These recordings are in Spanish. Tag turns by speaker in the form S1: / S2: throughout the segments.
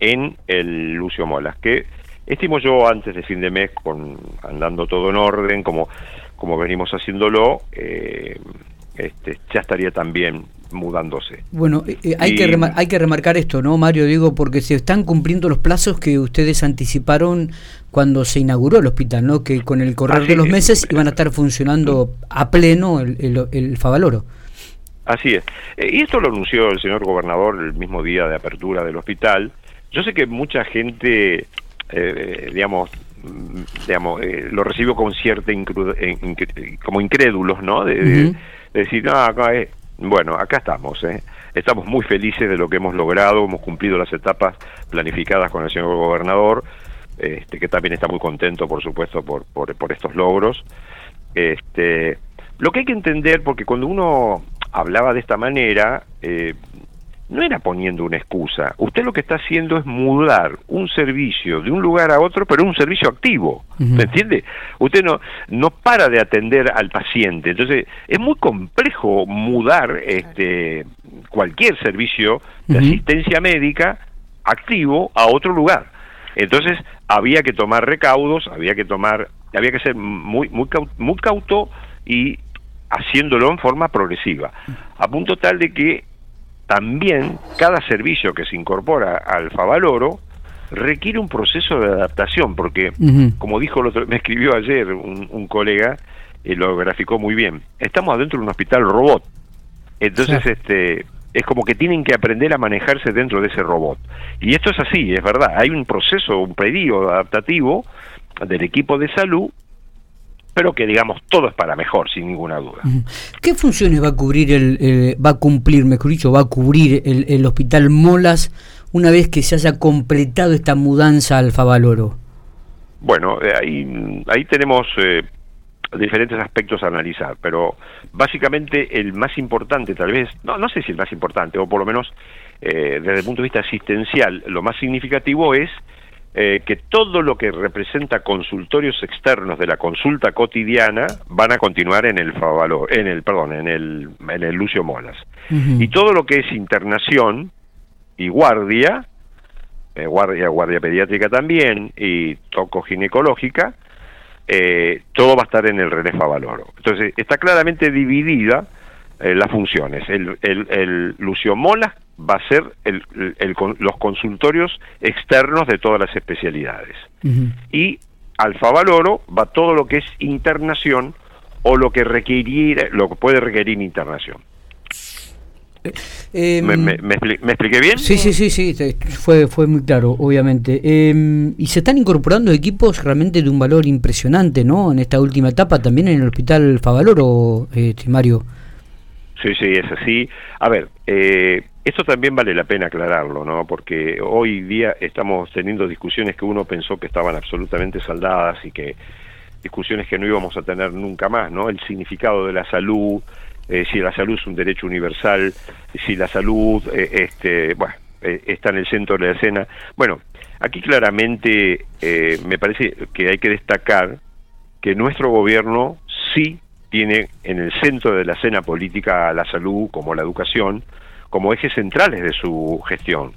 S1: en el Lucio Molas, que estimo yo antes de fin de mes, con andando todo en orden, como, como venimos haciéndolo, eh, este, ya estaría también mudándose.
S2: Bueno, eh, eh, hay, que hay que remarcar esto, ¿no, Mario? Digo, porque se están cumpliendo los plazos que ustedes anticiparon cuando se inauguró el hospital, ¿no? Que con el correr de los meses iban a estar funcionando a pleno el, el, el Favaloro.
S1: Así es. y esto lo anunció el señor gobernador el mismo día de apertura del hospital. Yo sé que mucha gente, eh, digamos, digamos eh, lo recibió con cierta como incrédulos, ¿no? De, decir, no, acá es, bueno, acá estamos, ¿eh? estamos muy felices de lo que hemos logrado, hemos cumplido las etapas planificadas con el señor gobernador, este, que también está muy contento, por supuesto, por, por, por estos logros. Este, lo que hay que entender, porque cuando uno hablaba de esta manera, eh, no era poniendo una excusa. Usted lo que está haciendo es mudar un servicio de un lugar a otro, pero un servicio activo. ¿Me entiende? Usted no, no para de atender al paciente. Entonces, es muy complejo mudar este, cualquier servicio de asistencia médica activo a otro lugar. Entonces, había que tomar recaudos, había que tomar, había que ser muy, muy, muy cauto y haciéndolo en forma progresiva, a punto tal de que también cada servicio que se incorpora al Favaloro requiere un proceso de adaptación, porque, como dijo el otro, me escribió ayer un, colega, y lo graficó muy bien, estamos adentro de un hospital robot. Entonces, este es como que tienen que aprender a manejarse dentro de ese robot. Y esto es así, es verdad. Hay un proceso, un pedido adaptativo del equipo de salud pero que digamos todo es para mejor, sin ninguna duda.
S2: ¿Qué funciones va a cubrir el, va a cumplir, mejor dicho, va a cubrir el, hospital Molas una vez que se haya completado esta mudanza al Favaloro?
S1: Bueno, eh, ahí, ahí tenemos eh, diferentes aspectos a analizar, pero básicamente el más importante, tal vez, no, no sé si el más importante, o por lo menos eh, desde el punto de vista asistencial, lo más significativo es eh, que todo lo que representa consultorios externos de la consulta cotidiana van a continuar en el Favalor, en el perdón, en el en el Lucio Molas. Y todo lo que es internación y guardia, eh, guardia guardia pediátrica también y toco ginecológica, eh, todo va a estar en el René Favaloro. Entonces, está claramente dividida las funciones. El, el, el Lucio Molas va a ser el, los consultorios externos de todas las especialidades. Y Alfa Valoro va todo lo que es internación o lo que requerir, lo que puede requerir internación.
S2: Eh,
S1: ¿Me, me, expliqué bien?
S2: Sí, sí, sí, sí, fue, fue muy claro, obviamente. Em, y se están incorporando equipos realmente de un valor impresionante, ¿no? En esta última etapa, también en el Hospital Favaloro, este, Mario.
S1: Sí, sí, es así. A ver, eh, esto también vale la pena aclararlo, ¿no? Porque hoy día estamos teniendo discusiones que uno pensó que estaban absolutamente saldadas y que discusiones que no íbamos a tener nunca más, ¿no? El significado de la salud, eh, si la salud es un derecho universal, si la salud, eh, este, bueno, eh, está en el centro de la escena. Bueno, aquí claramente me parece que hay que destacar que nuestro gobierno sí tiene en el centro de la escena política la salud como la educación, como ejes centrales de su gestión.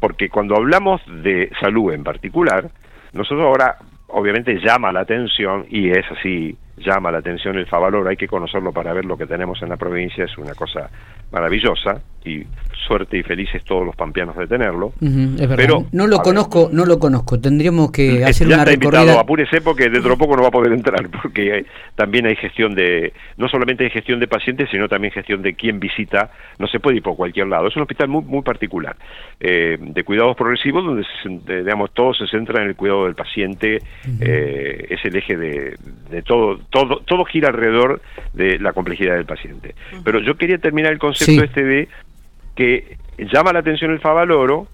S1: Porque cuando hablamos de salud en particular, nosotros ahora obviamente llama la atención, y es así, llama la atención el Favalor, hay que conocerlo para ver lo que tenemos en la provincia, es una cosa maravillosa, y suerte y felices todos los pampeanos de tenerlo.
S2: Pero no lo conozco, no lo conozco. Tendríamos que hacer una recorrida.
S1: Invitado, apúrese porque dentro de poco no va a poder entrar, porque también hay gestión de, no solamente hay gestión de pacientes, sino también gestión de quién visita. No se puede ir por cualquier lado. Es un hospital muy muy particular, eh, de cuidados progresivos, donde digamos todo se centra en el cuidado del paciente. Eh, es el eje de, de, todo, todo, todo gira alrededor de la complejidad del paciente. Pero yo quería terminar el concepto este de que llama la atención el Favaloro,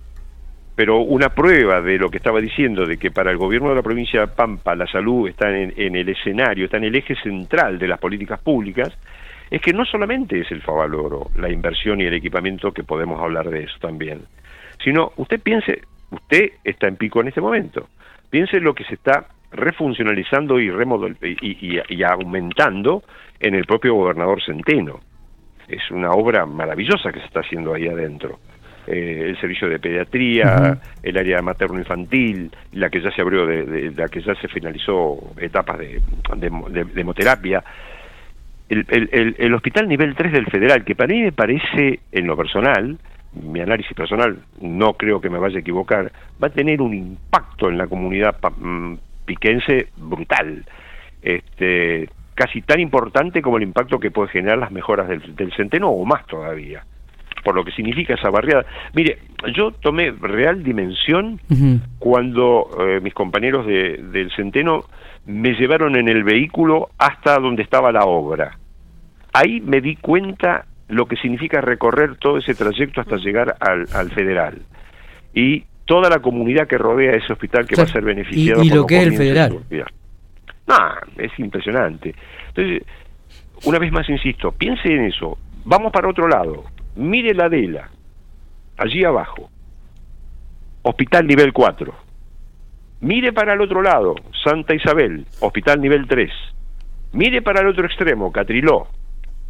S1: pero una prueba de lo que estaba diciendo, de que para el gobierno de la provincia de Pampa la salud está en, el escenario, está en el eje central de las políticas públicas, es que no solamente es el Favaloro, la inversión y el equipamiento, que podemos hablar de eso también, sino usted piense, usted está en pico en este momento, piense lo que se está refuncionalizando y, y aumentando en el propio gobernador Centeno es una obra maravillosa que se está haciendo ahí adentro. eh, el servicio de pediatría, el área materno-infantil, la que ya se abrió, de, la que ya se finalizó etapas de, de, hemoterapia. El, el, hospital nivel 3 del federal, que para mí me parece, en lo personal, mi análisis personal, no creo que me vaya a equivocar, va a tener un impacto en la comunidad mm, piquense brutal. Este, casi tan importante como el impacto que puede generar las mejoras del, del centeno o más todavía por lo que significa esa barriada. Mire, yo tomé real dimensión cuando eh, mis compañeros de, del Centeno me llevaron en el vehículo hasta donde estaba la obra. Ahí me di cuenta lo que significa recorrer todo ese trayecto hasta llegar al, al federal. Y toda la comunidad que rodea ese hospital que va a ser beneficiado.
S2: ¿Y, lo que es el federal?
S1: No, es impresionante. Entonces, una vez más insisto, piense en eso. Vamos para otro lado mire la Adela, allí abajo, hospital nivel 4. Mire para el otro lado, Santa Isabel, hospital nivel 3. Mire para el otro extremo, Catriló.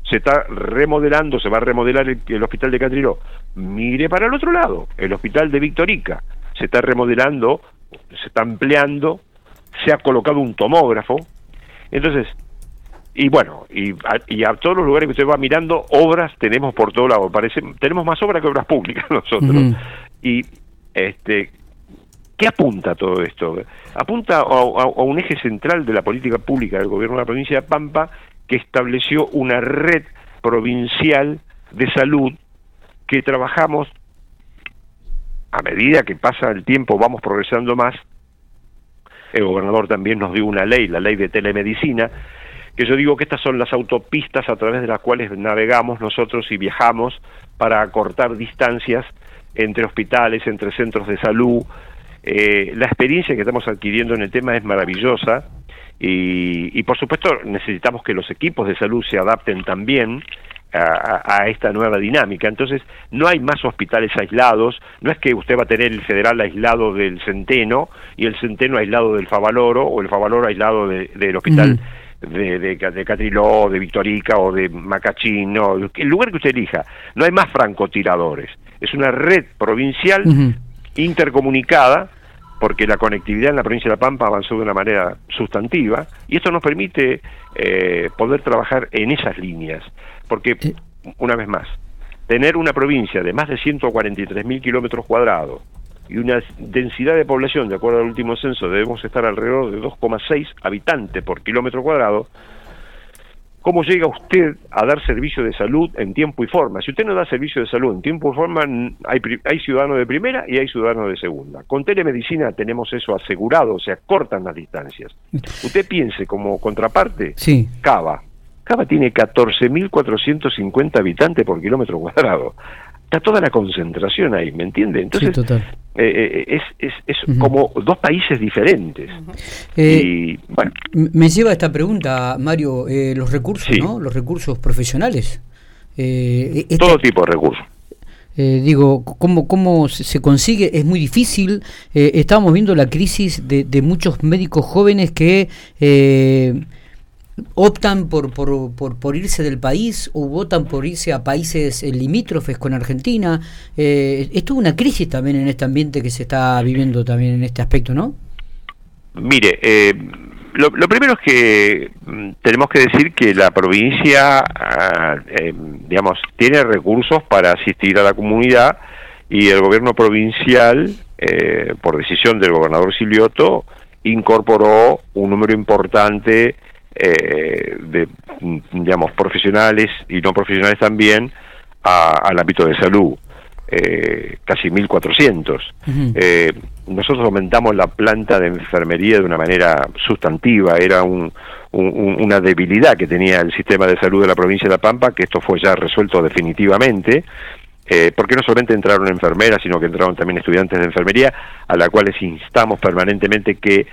S1: Se está remodelando, se va a remodelar el, hospital de Catriló. Mire para el otro lado, el hospital de Victorica. Se está remodelando, se está ampliando, se ha colocado un tomógrafo. Entonces, y bueno, y a, todos los lugares que usted va mirando, obras tenemos por todo lado. Parece, tenemos más obras que obras públicas nosotros. Y este, ¿qué apunta todo esto? Apunta a, un eje central de la política pública del gobierno de la provincia de Pampa que estableció una red provincial de salud que trabajamos a medida que pasa el tiempo, vamos progresando más. El gobernador también nos dio una ley, la ley de telemedicina, que yo digo que estas son las autopistas a través de las cuales navegamos nosotros y viajamos para acortar distancias entre hospitales, entre centros de salud. Eh, la experiencia que estamos adquiriendo en el tema es maravillosa y, por supuesto necesitamos que los equipos de salud se adapten también a, esta nueva dinámica. Entonces, no hay más hospitales aislados, no es que usted va a tener el federal aislado del Centeno y el Centeno aislado del Favaloro o el Favaloro aislado del hospital de, de, de Catriló, de Victorica o de Macachín, no, el lugar que usted elija. No hay más francotiradores. Es una red provincial intercomunicada porque la conectividad en la provincia de La Pampa avanzó de una manera sustantiva y esto nos permite eh, poder trabajar en esas líneas. Porque, una vez más, tener una provincia de más de 143 mil kilómetros cuadrados, y una densidad de población, de acuerdo al último censo, debemos estar alrededor de 2,6 habitantes por kilómetro cuadrado, ¿cómo llega usted a dar servicio de salud en tiempo y forma? Si usted no da servicio de salud en tiempo y forma, hay, hay ciudadanos de primera y hay ciudadanos de segunda. Con telemedicina tenemos eso asegurado, o sea, cortan las distancias. Usted piense como contraparte, sí. Cava. Cava tiene 14.450 habitantes por kilómetro cuadrado está toda la concentración ahí, ¿me entiende? Entonces, eh, eh, es, es, como dos países diferentes.
S2: Eh, bueno. Me lleva esta pregunta, Mario, los recursos, ¿no? Los recursos profesionales.
S1: Todo tipo de recursos.
S2: digo, ¿cómo, ¿cómo se consigue? Es muy difícil. estábamos viendo la crisis de, de muchos médicos jóvenes que optan por, por, por, irse del país o votan por irse a países eh, limítrofes con Argentina. Eh, es una crisis también en este ambiente que se está viviendo también en este aspecto, ¿no?
S1: Mire, eh, lo, primero es que mm, tenemos que decir que la provincia, ah, digamos, tiene recursos para asistir a la comunidad y el gobierno provincial, por decisión del gobernador Silioto, incorporó un número importante eh, de, digamos, profesionales y no profesionales también al ámbito de salud. Eh, casi 1.400. eh, nosotros aumentamos la planta de enfermería de una manera sustantiva, era un, una debilidad que tenía el sistema de salud de la provincia de La Pampa, que esto fue ya resuelto definitivamente, eh, porque no solamente entraron enfermeras, sino que entraron también estudiantes de enfermería, a la cuales instamos permanentemente que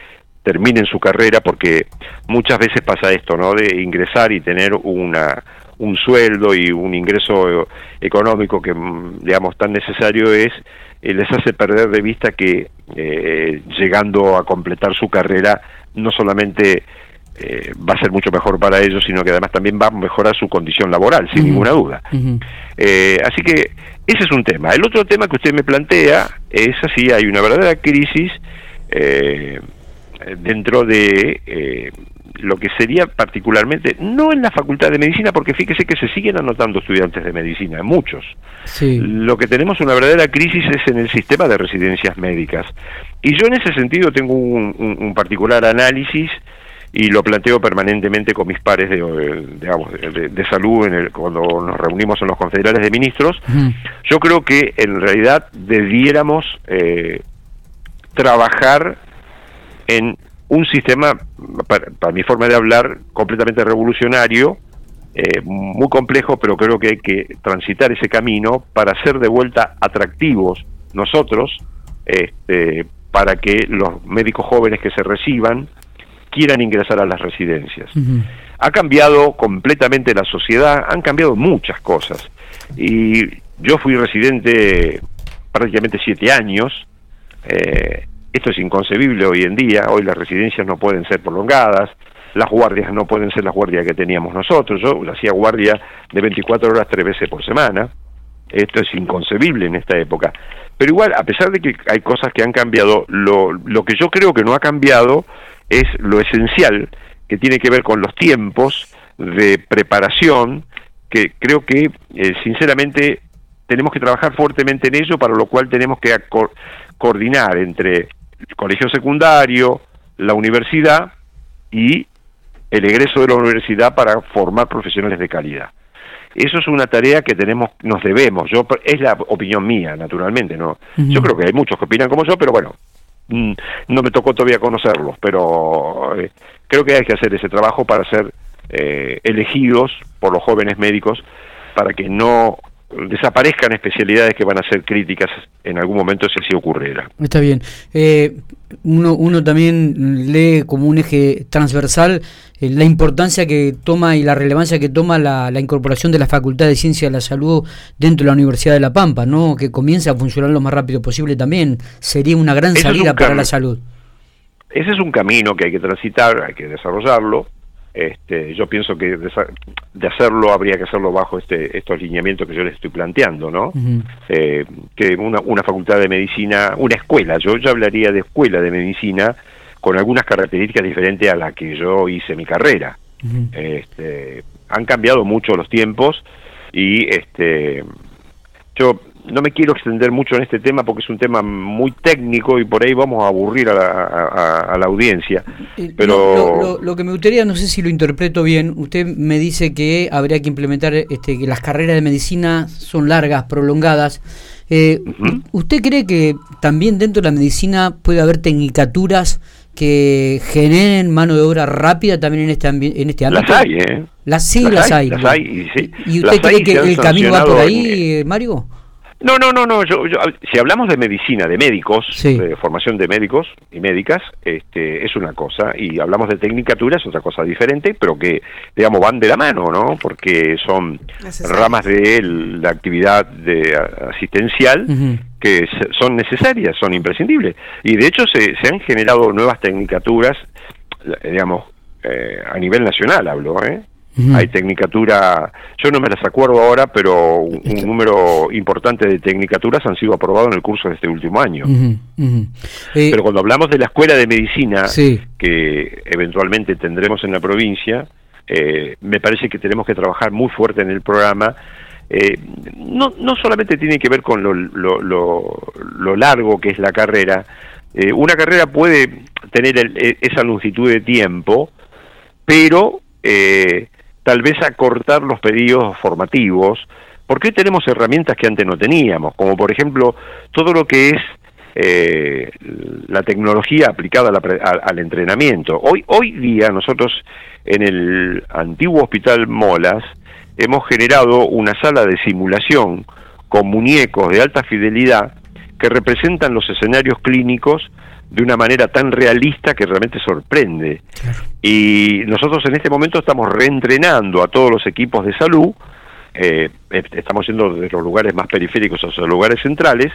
S1: terminen su carrera, porque muchas veces pasa esto, ¿no? De ingresar y tener una, un sueldo y un ingreso económico que, mm, digamos, tan necesario es, eh, les hace perder de vista que eh, llegando a completar su carrera, no solamente eh, va a ser mucho mejor para ellos, sino que además también va a mejorar su condición laboral, sin ninguna duda. Eh, así que ese es un tema. El otro tema que usted me plantea es así, hay una verdadera crisis eh, dentro de lo que sería particularmente, no en la Facultad de Medicina, porque fíjese que se siguen anotando estudiantes de medicina, muchos. Lo que tenemos una verdadera crisis es en el sistema de residencias médicas. Y yo en ese sentido tengo un particular análisis y lo planteo permanentemente con mis pares de, de, salud en el, cuando nos reunimos en los confederales de ministros. Yo creo que en realidad debiéramos eh, trabajar en un sistema, para, mi forma de hablar, completamente revolucionario, eh, muy complejo, pero creo que hay que transitar ese camino para ser de vuelta atractivos nosotros, este, para que los médicos jóvenes que se reciban quieran ingresar a las residencias. Ha cambiado completamente la sociedad, han cambiado muchas cosas. Y yo fui residente prácticamente siete años. Eh, esto es inconcebible hoy en día. Hoy las residencias no pueden ser prolongadas. Las guardias no pueden ser las guardias que teníamos nosotros. Yo hacía guardia de 24 horas tres veces por semana. Esto es inconcebible en esta época. Pero igual, a pesar de que hay cosas que han cambiado, lo, lo que yo creo que no ha cambiado es lo esencial que tiene que ver con los tiempos de preparación, que creo que eh, sinceramente tenemos que trabajar fuertemente en ello, para lo cual tenemos que coordinar entre el colegio secundario, la universidad y el egreso de la universidad para formar profesionales de calidad. Eso es una tarea que tenemos, nos debemos. Yo es la opinión mía, naturalmente, no. Yo creo que hay muchos que opinan como yo, pero bueno, Mm, no me tocó todavía conocerlos, pero eh, creo que hay que hacer ese trabajo para ser eh, elegidos por los jóvenes médicos para que no desaparezcan especialidades que van a ser críticas en algún momento si así ocurriera.
S2: Está bien. Eh, uno, uno también lee como un eje transversal eh, la importancia que toma y la relevancia que toma la, incorporación de la Facultad de Ciencia de la Salud dentro de la Universidad de La Pampa, ¿no? que comience a funcionar lo más rápido posible también. Sería una gran salida para la salud.
S1: Ese es un camino que hay que transitar, hay que desarrollarlo este, yo pienso que de, hacerlo habría que hacerlo bajo este, estos lineamientos que yo les estoy planteando, ¿no? Eh, que una, una facultad de medicina, una escuela, yo ya hablaría de escuela de medicina con algunas características diferentes a las que yo hice mi carrera. este, han cambiado mucho los tiempos y este, yo no me quiero extender mucho en este tema porque es un tema muy técnico y por ahí vamos a aburrir a la, audiencia. Eh, pero
S2: lo, que me gustaría, no sé si lo interpreto bien, usted me dice que habría que implementar este, que las carreras de medicina son largas, prolongadas. Eh, ¿Usted cree que también dentro de la medicina puede haber tecnicaturas que generen mano de obra rápida también en este, en este ámbito?
S1: Las hay, ¿eh?
S2: Las, sí, las, hay. ¿Y usted cree que el camino va por ahí, Mario?
S1: No, no, no, no. Yo, si hablamos de medicina, de médicos, de formación de médicos y médicas, este, es una cosa, y hablamos de tecnicatura es otra cosa diferente, pero que, digamos, van de la mano, ¿no? Porque son ramas de la actividad de, asistencial que son necesarias, son imprescindibles. Y de hecho se, se han generado nuevas tecnicaturas, digamos, eh, a nivel nacional hablo, ¿eh? Hay tecnicatura, yo no me las acuerdo ahora, pero un, número importante de tecnicaturas han sido aprobados en el curso de este último año. Eh, pero cuando hablamos de la escuela de medicina, que eventualmente tendremos en la provincia, eh, me parece que tenemos que trabajar muy fuerte en el programa. Eh, no, no solamente tiene que ver con lo, lo, lo, largo que es la carrera, una carrera puede tener esa longitud de tiempo, pero eh, tal vez acortar los pedidos formativos, porque tenemos herramientas que antes no teníamos, como por ejemplo todo lo que es eh, la tecnología aplicada al entrenamiento. Hoy, hoy día nosotros en el antiguo hospital Molas hemos generado una sala de simulación con muñecos de alta fidelidad que representan los escenarios clínicos de una manera tan realista que realmente sorprende. Y nosotros en este momento estamos reentrenando a todos los equipos de salud, eh, estamos yendo de los lugares más periféricos a los lugares centrales,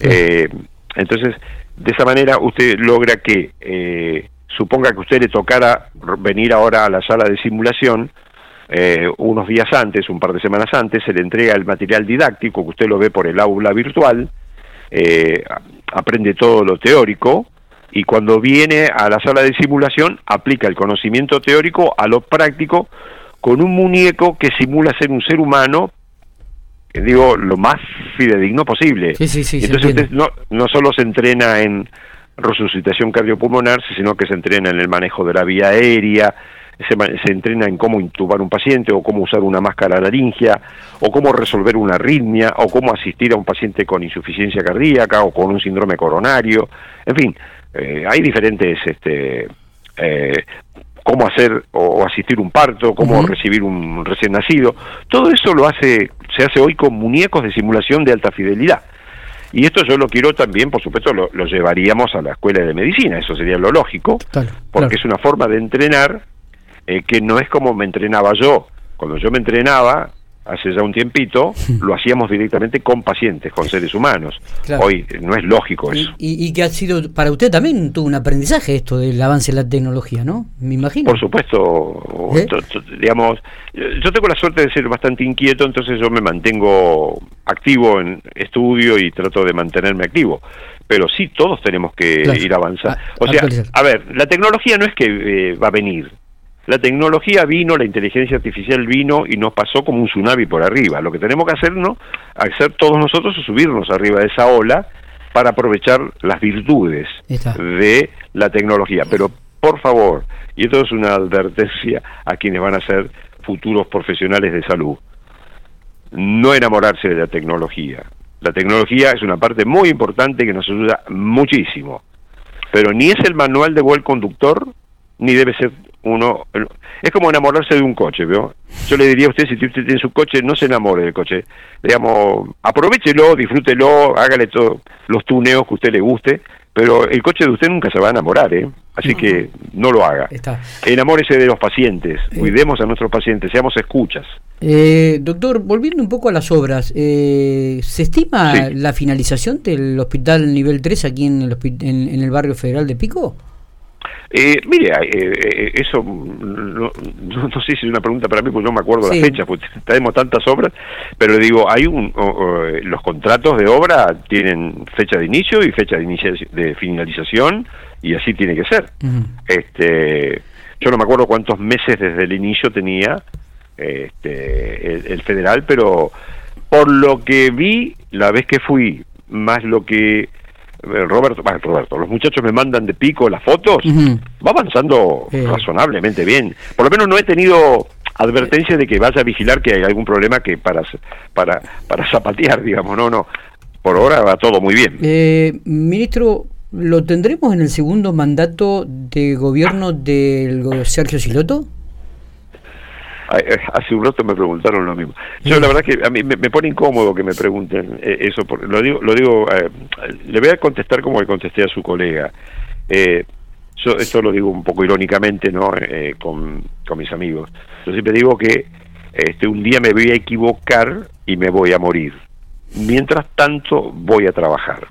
S1: eh, entonces de esa manera usted logra que eh, suponga que usted le tocara venir ahora a la sala de simulación, eh, unos días antes, un par de semanas antes, se le entrega el material didáctico, que usted lo ve por el aula virtual, eh, aprende todo lo teórico, y cuando viene a la sala de simulación aplica el conocimiento teórico a lo práctico con un muñeco que simula ser un ser humano, que digo, lo más fidedigno posible.
S2: Entonces
S1: usted no, no solo se entrena en resucitación cardiopulmonar, sino que se entrena en el manejo de la vía aérea, se, se, entrena en cómo intubar un paciente o cómo usar una máscara laringia o cómo resolver una arritmia o cómo asistir a un paciente con insuficiencia cardíaca o con un síndrome coronario. En fin, eh, hay diferentes este, eh, cómo hacer o, asistir un parto, cómo recibir un recién nacido. Todo eso lo hace, se hace hoy con muñecos de simulación de alta fidelidad. Y esto yo lo quiero también, por supuesto, lo, llevaríamos a la escuela de medicina, eso sería lo lógico, porque es una forma de entrenar eh, que no es como me entrenaba yo. Cuando yo me entrenaba, hace ya un tiempito, lo hacíamos directamente con pacientes, con seres humanos. Hoy no es lógico eso.
S2: Y, que ha sido, para usted también tuvo un aprendizaje esto del avance de la tecnología, ¿no? Me imagino.
S1: Por supuesto, ¿Eh? digamos, yo tengo la suerte de ser bastante inquieto, entonces yo me mantengo activo en estudio y trato de mantenerme activo. Pero sí, todos tenemos que ir avanzando. O sea, a ver, la tecnología no es que eh, va a venir, la tecnología vino, la inteligencia artificial vino y nos pasó como un tsunami por arriba. Lo que tenemos que hacer, ¿no? hacer todos nosotros es subirnos arriba de esa ola para aprovechar las virtudes de la tecnología. Pero por favor, y esto es una advertencia a quienes van a ser futuros profesionales de salud, no enamorarse de la tecnología. La tecnología es una parte muy importante que nos ayuda muchísimo, pero ni es el manual de buen conductor, ni debe ser uno es como enamorarse de un coche, ¿veo? Yo le diría a usted, si usted tiene su coche, no se enamore del coche. Digamos, aprovechelo, disfrútelo, hágale todos los tuneos que a usted le guste, pero el coche de usted nunca se va a enamorar, ¿eh? Así que no lo haga. Enamórese de los pacientes, eh. cuidemos a nuestros pacientes, seamos escuchas.
S2: Eh, doctor, volviendo un poco a las obras, eh, ¿se estima la finalización del hospital nivel 3 aquí en el, en el barrio federal de Pico?
S1: Eh, mire, eh, eh, eso no, no, sé si es una pregunta para mí, porque no me acuerdo la fecha, porque tenemos tantas obras, pero digo, hay un, los contratos de obra tienen fecha de inicio y fecha de, de finalización, y así tiene que ser. este Yo no me acuerdo cuántos meses desde el inicio tenía este, el federal, pero por lo que vi la vez que fui, más lo que eh, Roberto, Roberto, los muchachos me mandan de pico las fotos, va avanzando razonablemente bien. Por lo menos no he tenido advertencia de que vaya a vigilar que hay algún problema que para para para zapatear, digamos, no, no. Por ahora va todo muy bien.
S2: Eh, ministro, ¿lo tendremos en el segundo mandato de gobierno del Sergio Siloto?
S1: Eh, hace un rato me preguntaron lo mismo. Yo la verdad que a mí me, pone incómodo que me pregunten eh, eso, porque lo digo, lo digo eh, le voy a contestar como le contesté a su colega. yo esto lo digo un poco irónicamente, ¿no? con, con mis amigos. Yo siempre digo que este un día me voy a equivocar y me voy a morir. Mientras tanto voy a trabajar.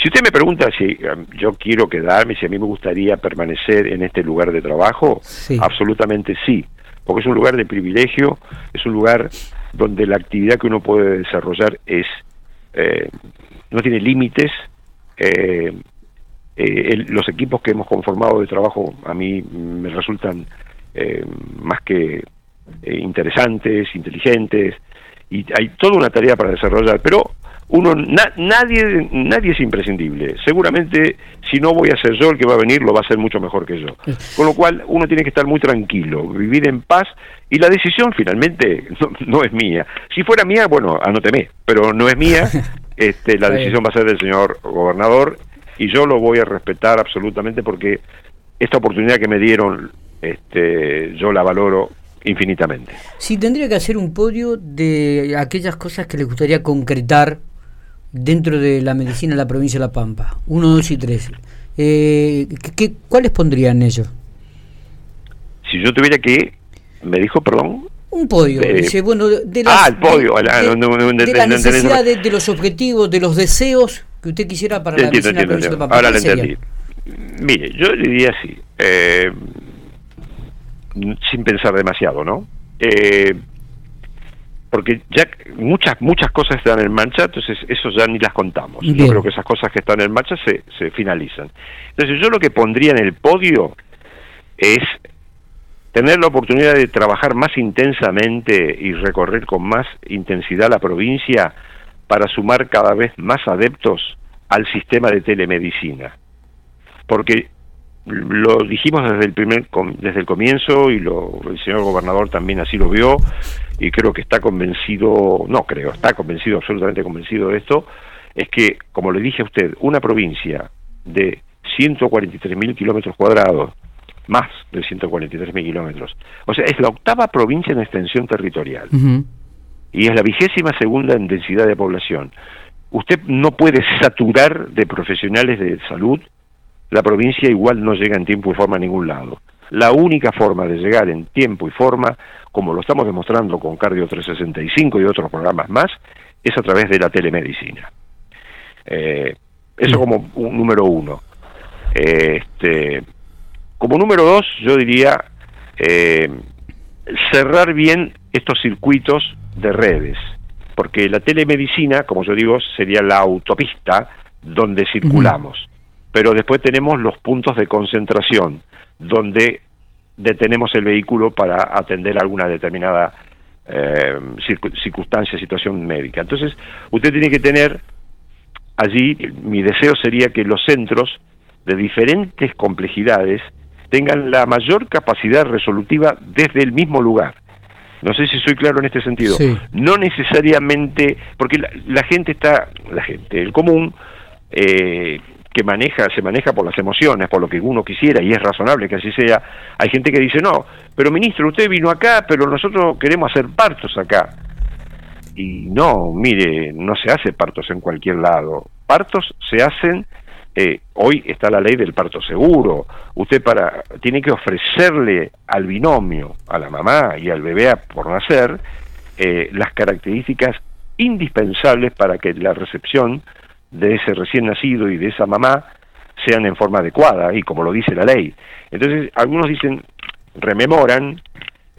S1: Si usted me pregunta si yo quiero quedarme, si a mí me gustaría permanecer en este lugar de trabajo, absolutamente sí porque es un lugar de privilegio, es un lugar donde la actividad que uno puede desarrollar es eh, no tiene límites. Eh, eh, los equipos que hemos conformado de trabajo a mí me resultan más que interesantes, inteligentes, y hay toda una tarea para desarrollar, pero uno nadie nadie es imprescindible. Seguramente si no voy a ser yo el que va a venir lo va a hacer mucho mejor que yo. Con lo cual uno tiene que estar muy tranquilo vivir en paz y la decisión finalmente no, es mía. Si fuera mía bueno anóteme pero no es mía. Este la decisión va a ser del señor gobernador y yo lo voy a respetar absolutamente porque esta oportunidad que me dieron este yo la valoro infinitamente.
S2: Si tendría que hacer un podio de aquellas cosas que le gustaría concretar dentro de la medicina de la provincia de La Pampa? Uno, dos y tres. Eh, ¿qué, ¿Cuáles pondrían ellos?
S1: Si yo tuviera que, me dijo, perdón.
S2: Un podio. Dice, bueno, de
S1: las, ah, el podio.
S2: De, la necesidad de, los objetivos, de los deseos que usted quisiera para la medicina de la provincia de La Pampa.
S1: Ahora lo entendí. mire, yo diría así, eh, sin pensar demasiado, ¿no? Eh, porque ya muchas muchas cosas están en marcha, entonces eso ya ni las contamos. Yo creo que esas cosas que están en marcha se, se finalizan. Entonces yo lo que pondría en el podio es tener la oportunidad de trabajar más intensamente y recorrer con más intensidad la provincia para sumar cada vez más adeptos al sistema de telemedicina. Porque lo dijimos desde el primer desde el comienzo y lo, el señor gobernador también así lo vio y creo que está convencido, no creo, está convencido, absolutamente convencido de esto, es que, como le dije a usted, una provincia de 143 mil kilómetros cuadrados, más de 143 mil kilómetros, o sea, es la octava provincia en extensión territorial y es la vigésima segunda en densidad de población. Usted no puede saturar de profesionales de salud la provincia igual no llega en tiempo y forma a ningún lado. La única forma de llegar en tiempo y forma, como lo estamos demostrando con Cardio 365 y otros programas más, es a través de la telemedicina. Eh, eso como un número uno. este, como número dos, yo diría eh, cerrar bien estos circuitos de redes, porque la telemedicina, como yo digo, sería la autopista donde circulamos pero después tenemos los puntos de concentración, donde detenemos el vehículo para atender alguna determinada eh, circunstancia, situación médica. Entonces, usted tiene que tener allí, mi deseo sería que los centros de diferentes complejidades tengan la mayor capacidad resolutiva desde el mismo lugar. No sé si soy claro en este sentido. No necesariamente, porque la, gente está, la gente, el común, eh, que maneja, se maneja por las emociones, por lo que uno quisiera, y es razonable que así sea, hay gente que dice, no, pero ministro, usted vino acá, pero nosotros queremos hacer partos acá. Y no, mire, no se hace partos en cualquier lado. Partos se hacen, eh, hoy está la ley del parto seguro. Usted para tiene que ofrecerle al binomio, a la mamá y al bebé por nacer, eh, las características indispensables para que la recepción de ese recién nacido y de esa mamá sean en forma adecuada y como lo dice la ley. Entonces, algunos dicen, rememoran,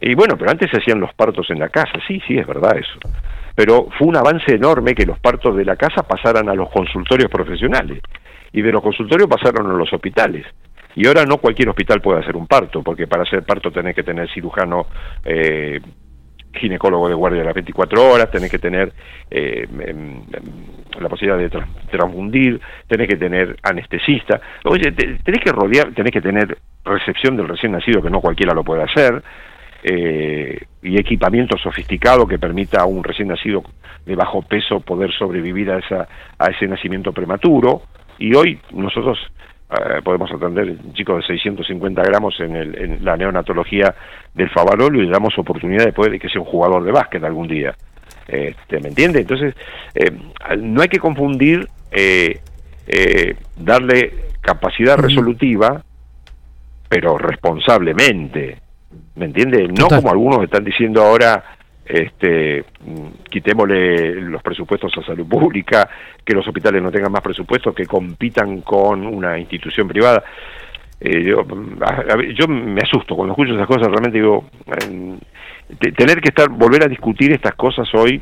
S1: y bueno, pero antes se hacían los partos en la casa, sí, sí, es verdad eso. Pero fue un avance enorme que los partos de la casa pasaran a los consultorios profesionales y de los consultorios pasaron a los hospitales. Y ahora no cualquier hospital puede hacer un parto, porque para hacer parto tenés que tener cirujano eh, ginecólogo de guardia las 24 horas, tenés que tener eh, em, em, la posibilidad de transfundir, tenés que tener anestesista, oye, tenés que rodear, tenés que tener recepción del recién nacido que no cualquiera lo puede hacer, eh, y equipamiento sofisticado que permita a un recién nacido de bajo peso poder sobrevivir a, esa, a ese nacimiento prematuro, y hoy nosotros eh, podemos atender un chico de 650 gramos en, el, en la neonatología del Favalolo y le damos oportunidad después de que sea un jugador de básquet algún día. Este, ¿Me entiende? Entonces, eh, no hay que confundir eh, darle capacidad resolutiva, pero responsablemente. ¿Me entiende? No como algunos están diciendo ahora, este, quitémosle los presupuestos a salud pública, que los hospitales no tengan más presupuestos, que compitan con una institución privada. Eh, yo, yo me asusto cuando escucho esas cosas, realmente digo, tener que estar, volver a discutir estas cosas hoy,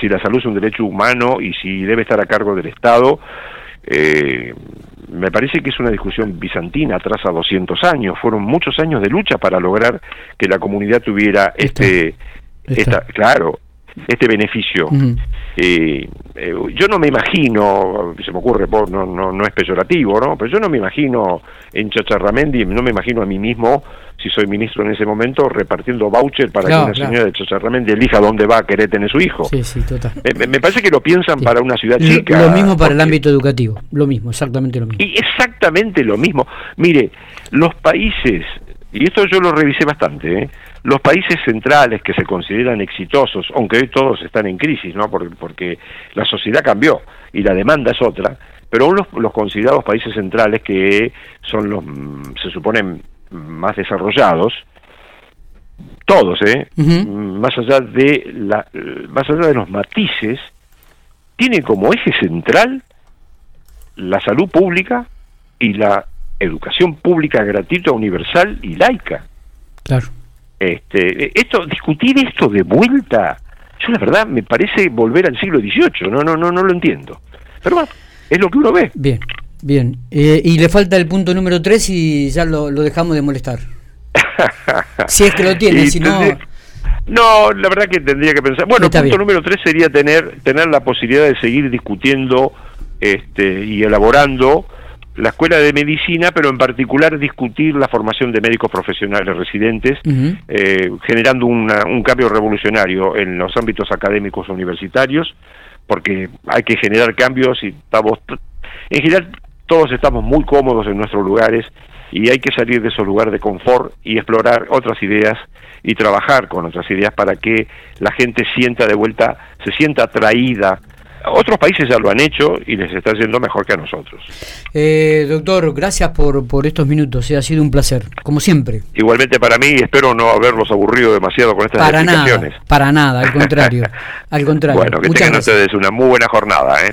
S1: si la salud es un derecho humano y si debe estar a cargo del Estado, eh, me parece que es una discusión bizantina, atrás a 200 años. Fueron muchos años de lucha para lograr que la comunidad tuviera este, claro, este beneficio. Eh, eh, yo no me imagino, se me ocurre, no, no, no es peyorativo, ¿no? Pero yo no me imagino en Chacharramendi, no me imagino a mí mismo, si soy ministro en ese momento, repartiendo voucher para que una señora de Chacharramendi elija dónde va a querer tener su hijo.
S2: Sí, sí, total.
S1: me parece que lo piensan para una ciudad chica.
S2: Lo mismo para el ámbito educativo, lo mismo, exactamente lo mismo.
S1: Y exactamente lo mismo. Mire, los países, y esto yo lo revisé bastante, ¿eh? Los países centrales que se consideran exitosos, aunque hoy todos están en crisis, ¿no? porque, la sociedad cambió y la demanda es otra, pero aún los, considerados países centrales que son los, mm, se suponen más desarrollados, todos, ¿eh? más allá de la, más allá de los matices, tiene como eje central la salud pública y la educación pública gratuita, universal y laica.
S2: Claro.
S1: Este, esto, discutir esto de vuelta, yo la verdad me parece volver al siglo XVIII, no, no, no, no lo entiendo. Pero bueno, es lo que uno ve.
S2: Bien, bien. Eh, y le falta el punto número 3 y ya lo, dejamos de molestar. si es que lo tiene, si no...
S1: No, la verdad que tendría que pensar. Bueno, el punto número 3 sería tener, tener la posibilidad de seguir discutiendo este, y elaborando la escuela de medicina, pero en particular discutir la formación de médicos profesionales residentes, eh, generando un cambio revolucionario en los ámbitos académicos universitarios, porque hay que generar cambios y estamos, en general todos estamos muy cómodos en nuestros lugares y hay que salir de esos lugares de confort y explorar otras ideas y trabajar con otras ideas para que la gente sienta de vuelta, se sienta atraída otros países ya lo han hecho y les está yendo mejor que a nosotros.
S2: Eh, doctor, gracias por, por estos minutos, eh, ha sido un placer, como siempre.
S1: Igualmente para mí, espero no haberlos aburrido demasiado con estas
S2: para explicaciones. Nada, para nada, al contrario. al contrario.
S1: Bueno, que tengan ustedes una muy buena jornada. ¿eh?